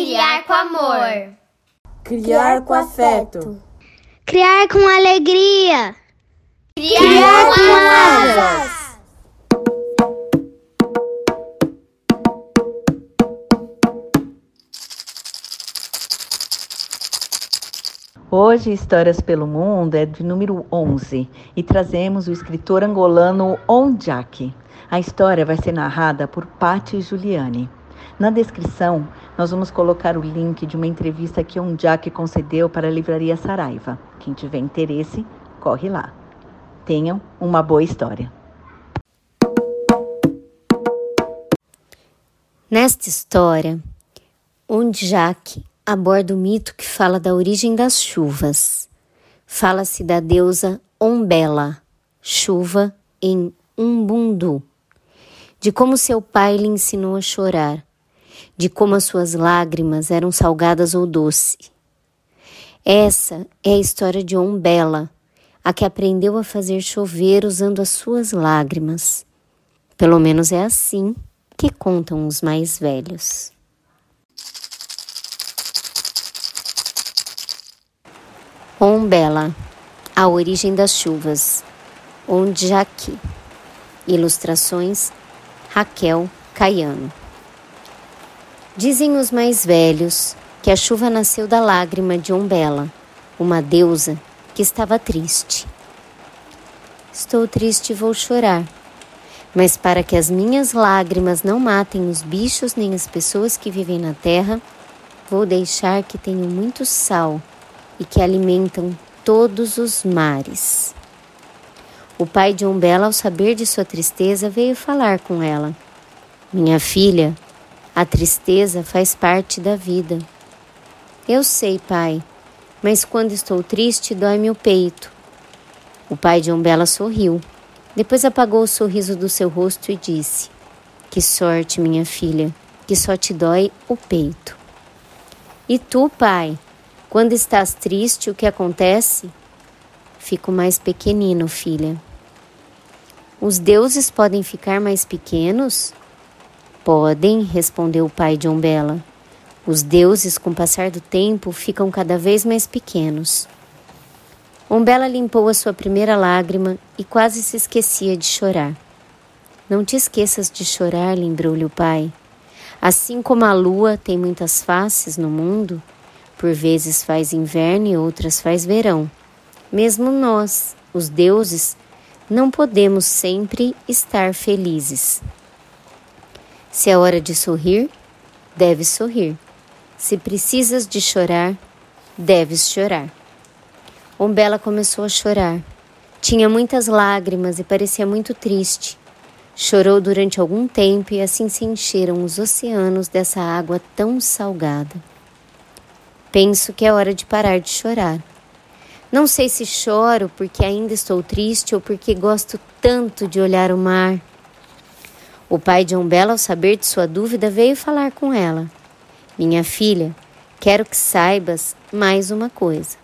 criar com amor. Criar com afeto. Criar com alegria. Criar, criar com, com asas. Hoje, Histórias pelo Mundo é de número 11 e trazemos o escritor angolano Onjak. A história vai ser narrada por Patti Giuliani. Na descrição, nós vamos colocar o link de uma entrevista que Onjak concedeu para a Livraria Saraiva. Quem tiver interesse, corre lá. Tenham uma boa história. Nesta história, Onjak aborda o mito que fala da origem das chuvas. Fala-se da deusa Ombela, chuva em Umbundu, de como seu pai lhe ensinou a chorar, de como as suas lágrimas eram salgadas ou doce. Essa é a história de Ombela, a que aprendeu a fazer chover usando as suas lágrimas. Pelo menos é assim que contam os mais velhos. Ombela, A Origem das Chuvas, Onjaki. Ilustrações Raquel Caiano. Dizem os mais velhos que a chuva nasceu da lágrima de Ombela, uma deusa que estava triste. Estou triste e vou chorar, mas para que as minhas lágrimas não matem os bichos nem as pessoas que vivem na terra, vou deixar que tenham muito sal e que alimentam todos os mares. O pai de Umbela, ao saber de sua tristeza, veio falar com ela. Minha filha, a tristeza faz parte da vida. Eu sei, pai, mas quando estou triste, dói-me o peito. O pai de Umbela sorriu. Depois apagou o sorriso do seu rosto e disse: Que sorte, minha filha, que só te dói o peito. E tu, pai, quando estás triste, o que acontece? Fico mais pequenino, filha. Os deuses podem ficar mais pequenos? Podem, respondeu o pai de Umbela. Os deuses, com o passar do tempo, ficam cada vez mais pequenos. Umbela limpou a sua primeira lágrima e quase se esquecia de chorar. Não te esqueças de chorar, lembrou-lhe o pai. Assim como a lua tem muitas faces no mundo, por vezes faz inverno e outras faz verão. Mesmo nós, os deuses, não podemos sempre estar felizes. Se é hora de sorrir, deves sorrir. Se precisas de chorar, deves chorar. Umbela começou a chorar. Tinha muitas lágrimas e parecia muito triste. Chorou durante algum tempo e assim se encheram os oceanos dessa água tão salgada. Penso que é hora de parar de chorar. Não sei se choro porque ainda estou triste ou porque gosto tanto de olhar o mar. O pai de Umbela, ao saber de sua dúvida, veio falar com ela. Minha filha, quero que saibas mais uma coisa.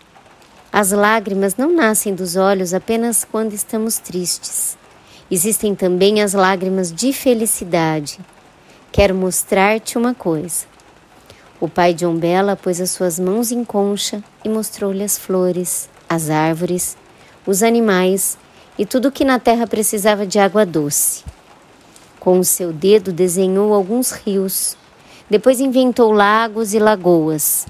As lágrimas não nascem dos olhos apenas quando estamos tristes. Existem também as lágrimas de felicidade. Quero mostrar-te uma coisa. O pai de Umbela pôs as suas mãos em concha e mostrou-lhe as flores, as árvores, os animais e tudo que na terra precisava de água doce. Com o seu dedo desenhou alguns rios, depois inventou lagos e lagoas.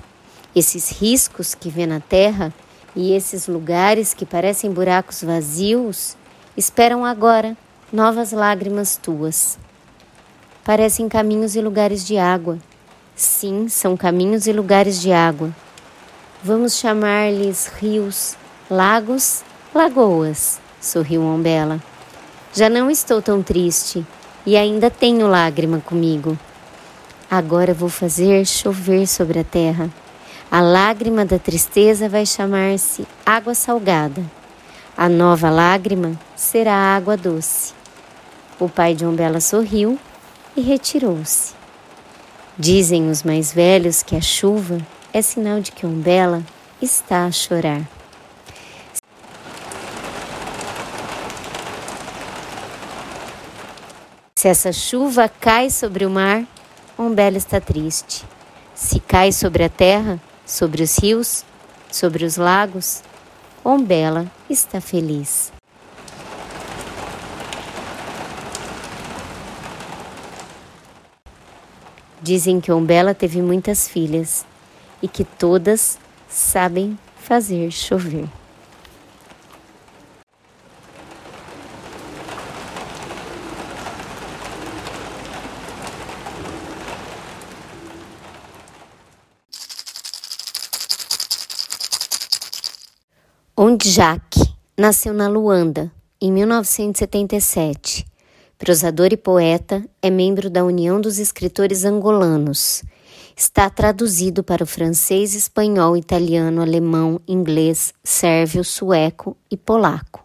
Esses riscos que vê na terra e esses lugares que parecem buracos vazios esperam agora novas lágrimas tuas. Parecem caminhos e lugares de água Sim, são caminhos e lugares de água. Vamos chamar-lhes rios, lagos, lagoas, sorriu Ombela. Já não estou tão triste e ainda tenho lágrima comigo. Agora vou fazer chover sobre a terra. A lágrima da tristeza vai chamar-se água salgada. A nova lágrima será água doce. O pai de Ombela sorriu e retirou-se. Dizem os mais velhos que a chuva é sinal de que Umbela está a chorar. Se essa chuva cai sobre o mar, Umbela está triste. Se cai sobre a terra, sobre os rios, sobre os lagos, Ombela está feliz. Dizem que Ombela teve muitas filhas e que todas sabem fazer chover. Ondjak nasceu na Luanda em 1977 Prosador e poeta, é membro da União dos Escritores Angolanos. Está traduzido para o francês, espanhol, italiano, alemão, inglês, sérvio, sueco e polaco.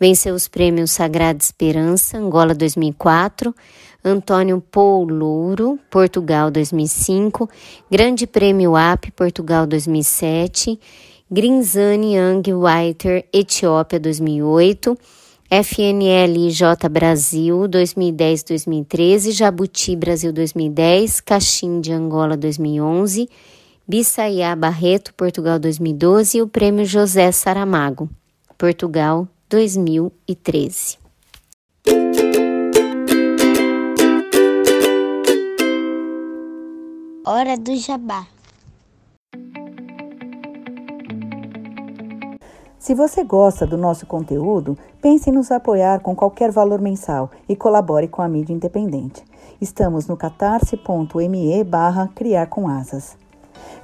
Venceu os prêmios Sagrada Esperança, Angola 2004, Antônio Paul Louro, Portugal 2005, Grande Prêmio AP, Portugal 2007, Grinzani Young Whiter, Etiópia 2008, FNLJ Brasil 2010-2013, Jabuti Brasil 2010, Caxim de Angola 2011, Bissaiá Barreto Portugal 2012 e o Prêmio José Saramago Portugal 2013. Hora do Jabá. Se você gosta do nosso conteúdo, pense em nos apoiar com qualquer valor mensal e colabore com a mídia independente. Estamos no catarse.me barra criar com asas.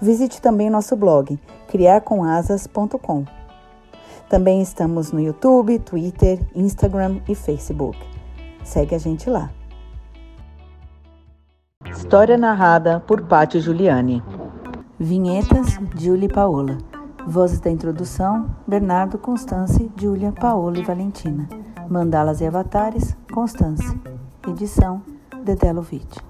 Visite também nosso blog, criarcomasas.com. Também estamos no YouTube, Twitter, Instagram e Facebook. Segue a gente lá. História narrada por Pátio Giuliani. Vinhetas, Julie Paola. Vozes da introdução: Bernardo, Constance, Júlia, Paola e Valentina. Mandalas e avatares: Constance. Edição: Dedelovitch.